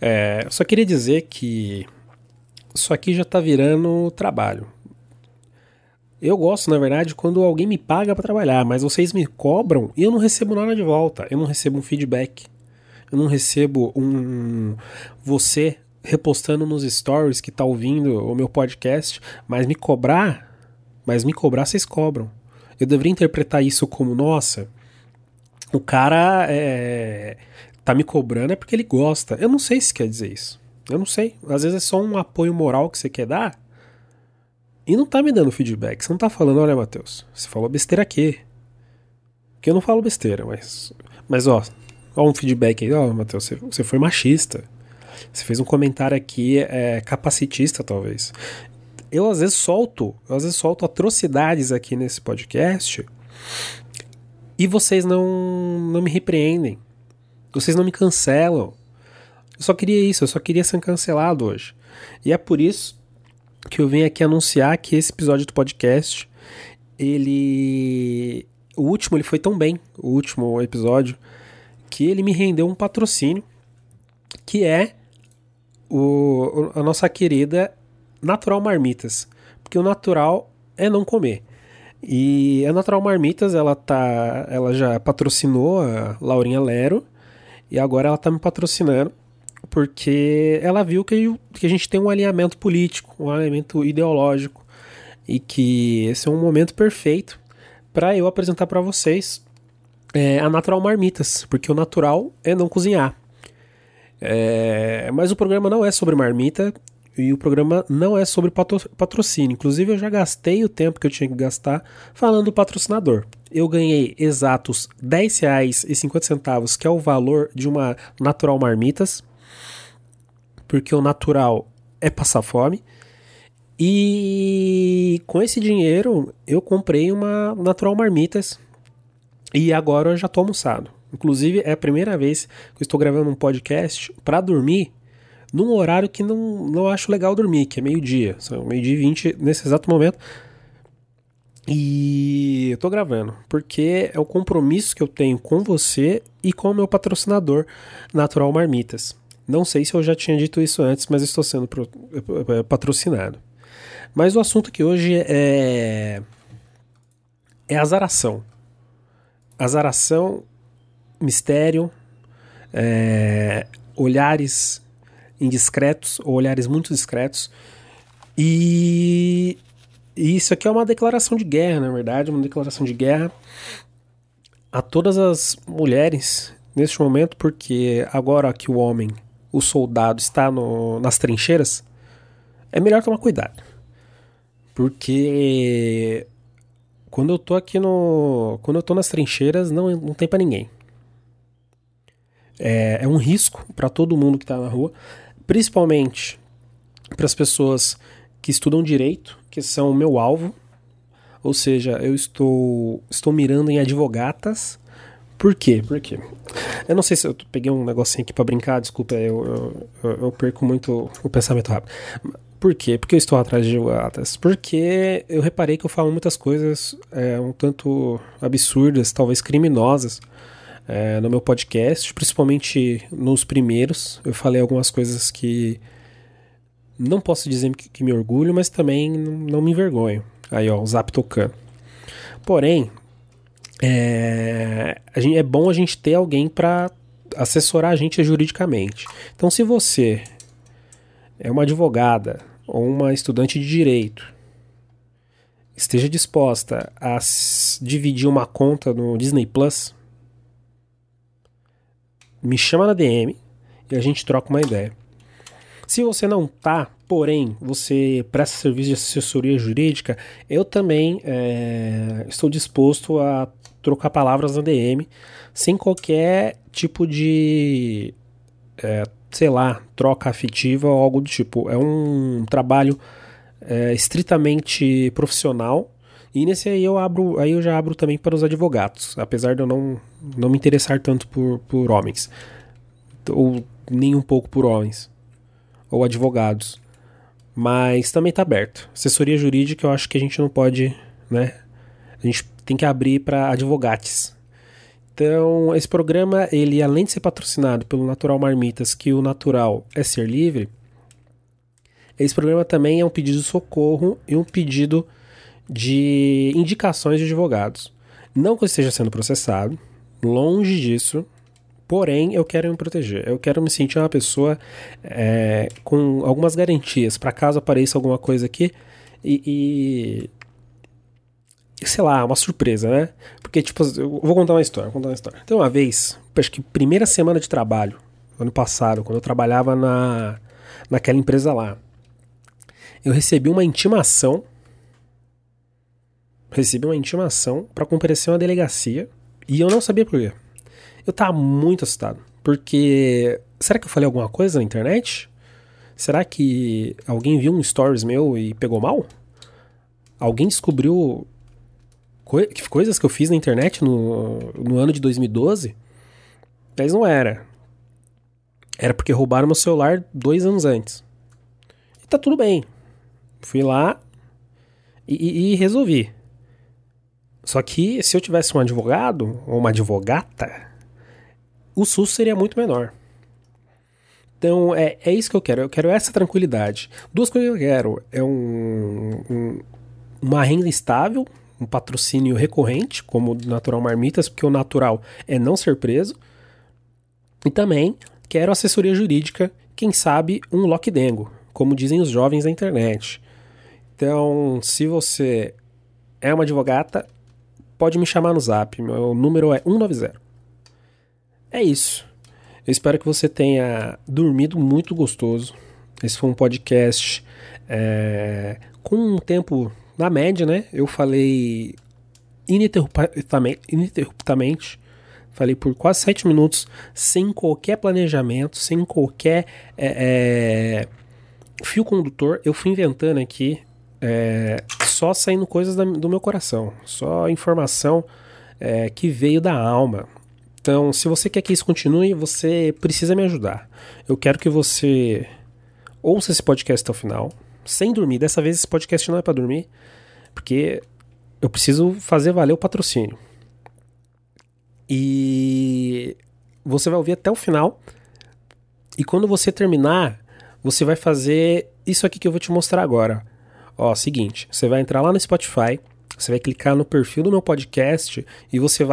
É, eu só queria dizer que isso aqui já tá virando trabalho. Eu gosto, na verdade, quando alguém me paga para trabalhar, mas vocês me cobram e eu não recebo nada de volta. Eu não recebo um feedback. Eu não recebo um você repostando nos stories que tá ouvindo o meu podcast, mas me cobrar, mas me cobrar vocês cobram. Eu deveria interpretar isso como, nossa, o cara é, tá me cobrando é porque ele gosta. Eu não sei se quer dizer isso. Eu não sei. Às vezes é só um apoio moral que você quer dar e não tá me dando feedback. Você não tá falando, olha, Matheus, você falou besteira aqui. Porque eu não falo besteira, mas. Mas ó, ó um feedback aí, ó, Matheus, você, você foi machista. Você fez um comentário aqui é, capacitista, talvez. Eu às vezes solto, eu às vezes solto atrocidades aqui nesse podcast e vocês não, não me repreendem. Vocês não me cancelam. Eu só queria isso, eu só queria ser cancelado hoje. E é por isso que eu venho aqui anunciar que esse episódio do podcast, ele. O último, ele foi tão bem, o último episódio, que ele me rendeu um patrocínio, que é o, a nossa querida Natural Marmitas. Porque o natural é não comer. E a Natural Marmitas, ela tá, ela já patrocinou a Laurinha Lero e agora ela tá me patrocinando porque ela viu que, que a gente tem um alinhamento político, um alinhamento ideológico e que esse é um momento perfeito para eu apresentar para vocês é, a Natural Marmitas, porque o natural é não cozinhar. É, mas o programa não é sobre marmita e o programa não é sobre patrocínio. Inclusive, eu já gastei o tempo que eu tinha que gastar falando do patrocinador. Eu ganhei exatos R$ 10,50, que é o valor de uma Natural Marmitas, porque o natural é passar fome. E com esse dinheiro eu comprei uma Natural Marmitas e agora eu já tô almoçado. Inclusive, é a primeira vez que eu estou gravando um podcast para dormir num horário que não, não acho legal dormir, que é meio-dia. São meio-dia e vinte nesse exato momento. E eu tô gravando, porque é o compromisso que eu tenho com você e com o meu patrocinador, Natural Marmitas. Não sei se eu já tinha dito isso antes, mas estou sendo pro, é, patrocinado. Mas o assunto que hoje é. É azaração. Azaração mistério, é, olhares indiscretos ou olhares muito discretos. E, e isso aqui é uma declaração de guerra, na verdade, uma declaração de guerra a todas as mulheres neste momento, porque agora que o homem, o soldado, está no, nas trincheiras, é melhor tomar cuidado. Porque quando eu tô aqui no. Quando eu tô nas trincheiras, não, não tem para ninguém. É, é um risco para todo mundo que está na rua, principalmente para as pessoas que estudam direito, que são o meu alvo. Ou seja, eu estou, estou mirando em advogatas. Por quê? Por quê? Eu não sei se eu peguei um negocinho aqui para brincar, desculpa, eu, eu, eu, perco muito o pensamento rápido. Por quê? Porque eu estou atrás de advogatas? Porque eu reparei que eu falo muitas coisas é, um tanto absurdas, talvez criminosas, é, no meu podcast, principalmente nos primeiros. Eu falei algumas coisas que não posso dizer que, que me orgulho, mas também não, me envergonho. Aí, ó, o zap tocando. Porém, é, gente, é bom a gente ter alguém para assessorar a gente juridicamente. Então, se você é uma advogada ou uma estudante de direito, esteja disposta a dividir uma conta no Disney Plus, me chama na DM e a gente troca uma ideia. Se você não tá, porém, você presta serviço de assessoria jurídica, eu também é, estou disposto a trocar palavras na DM sem qualquer tipo de, é, sei lá, troca afetiva ou algo do tipo. É um trabalho é, estritamente profissional e nesse aí eu abro, aí eu já abro também para os advogados, apesar de eu não, não me interessar tanto por, por homens, ou nem um pouco por homens, ou advogados. Mas também está aberto. Assessoria jurídica eu acho que a gente não pode, né? A gente tem que abrir para advogates. Então, esse programa, ele além de ser patrocinado pelo Natural Marmitas, que o natural é ser livre, esse programa também é um pedido de socorro e um pedido de indicações de advogados. Não que eu esteja sendo processado, longe disso, porém eu quero me proteger. Eu quero me sentir uma pessoa é, com algumas garantias para caso apareça alguma coisa aqui e, e, sei lá, uma surpresa, né? Porque, tipo, eu vou contar uma história, contar uma história. Tem uma vez, acho que primeira semana de trabalho, ano passado, quando eu trabalhava na, naquela empresa lá, eu recebi uma intimação. Recebi uma intimação para comparecer uma delegacia e eu não sabia por quê. Eu tava muito assustado, porque será que eu falei alguma coisa na internet? Será que alguém viu um stories meu e pegou mal? Alguém descobriu co coisas que eu fiz na internet no, no ano de 2012? Mas não era. Era porque roubaram meu celular dois anos antes. E tá tudo bem. Fui lá e, e, e resolvi. Só que se eu tivesse um advogado ou uma advogata, o susto seria muito menor. Então é, é isso que eu quero. Eu quero essa tranquilidade. Duas coisas que eu quero: é um, um, uma renda estável, um patrocínio recorrente, como o Natural Marmitas, porque o natural é não ser preso. E também quero assessoria jurídica, quem sabe um lockdengo, como dizem os jovens da internet. Então, se você é uma advogata, pode me chamar no zap. Meu número é 190. É isso. Eu espero que você tenha dormido muito gostoso. Esse foi um podcast é, com um tempo na média, né? Eu falei ininterruptamente, falei por quase sete minutos, sem qualquer planejamento, sem qualquer é, é, fio condutor. Eu fui inventando aqui é, só saindo coisas da, do meu coração, só informação é, que veio da alma. Então, se você quer que isso continue, você precisa me ajudar. Eu quero que você ouça esse podcast até o final, sem dormir. Dessa vez esse podcast não é para dormir, porque eu preciso fazer valer o patrocínio. E você vai ouvir até o final. E quando você terminar, você vai fazer isso aqui que eu vou te mostrar agora. Ó, seguinte, você vai entrar lá no Spotify, você vai clicar no perfil do meu podcast e você vai